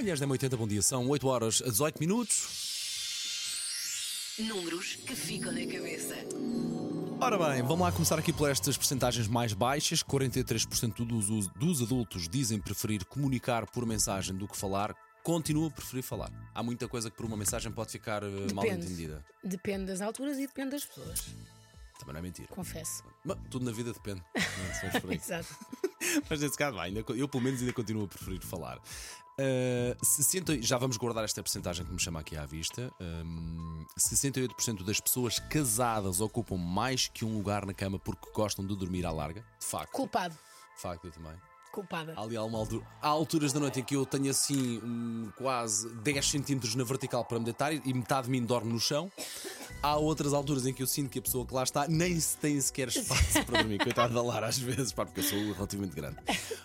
Manhãs da 80, bom dia, são 8 horas a 18 minutos. Números que ficam na cabeça. Ora bem, vamos lá começar aqui por estas percentagens mais baixas. 43% dos, dos adultos dizem preferir comunicar por mensagem do que falar. Continua a preferir falar. Há muita coisa que por uma mensagem pode ficar eh, mal entendida. Depende das alturas e depende das pessoas. Também não é mentira. Confesso. Mas tudo na vida depende. É? Exato. Mas nesse caso, ainda, eu pelo menos ainda continuo a preferir falar. Uh, 60, já vamos guardar esta porcentagem que me chama aqui à vista. Um, 68% das pessoas casadas ocupam mais que um lugar na cama porque gostam de dormir à larga. De facto. Culpado. De facto, eu também. Culpada. Ali há, altura, há alturas da noite em que eu tenho assim um, quase 10 centímetros na vertical para me deitar e metade de mim dorme no chão. Há outras alturas em que eu sinto que a pessoa que lá está nem se tem sequer espaço para dormir. Coitado da Lara, às vezes, pá, porque eu sou relativamente grande.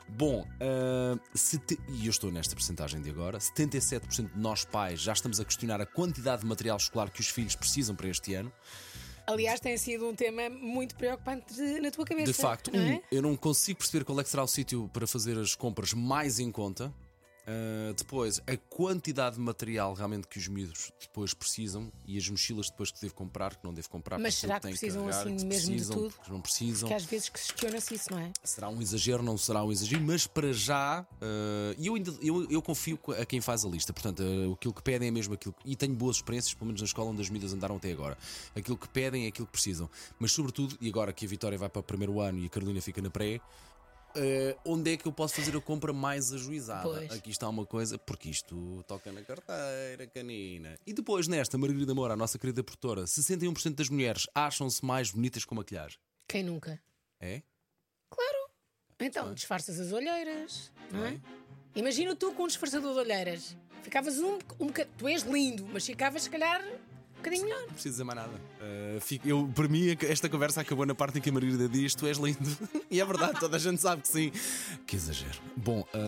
Bom, uh, sete... e eu estou nesta percentagem de agora: 77% de nós pais já estamos a questionar a quantidade de material escolar que os filhos precisam para este ano. Aliás, tem sido um tema muito preocupante de- na tua cabeça. De facto, não um, é? eu não consigo perceber qual é que será o sítio para fazer as compras mais em conta. Uh, depois, a quantidade de material realmente que os miúdos depois precisam e as mochilas depois que devo comprar, que não devo comprar, Mas porque será que tenho precisam carregar, assim que mesmo de precisam, tudo? que não precisam. Que às vezes questiona-se isso, não é? Será um exagero, não será um exagero, mas para já, uh, e eu, ainda, eu, eu confio a quem faz a lista. Portanto, uh, aquilo que pedem é mesmo aquilo. E tenho boas experiências, pelo menos na escola onde as medidas andaram até agora. Aquilo que pedem é aquilo que precisam. Mas, sobretudo, e agora que a Vitória vai para o primeiro ano e a Carolina fica na pré. Uh, onde é que eu posso fazer a compra mais ajuizada? Pois. Aqui está uma coisa, porque isto toca na carteira, canina. E depois, nesta, Margarida Moura, a nossa querida produtora, 61% das mulheres acham-se mais bonitas com maquilhagem. Quem nunca? É? Claro. Então, disfarças as olheiras, não é? Imagina tu com um disfarçador de olheiras. Ficavas um, um bocadinho. Tu és lindo, mas ficavas, se calhar, bocadinho melhor. Não preciso dizer mais nada. Uh, fico- eu, para mim, esta conversa acabou na parte em que a Margarida diz: Tu és lindo. e é verdade, toda a gente sabe que sim. Que exagero. Bom, uh,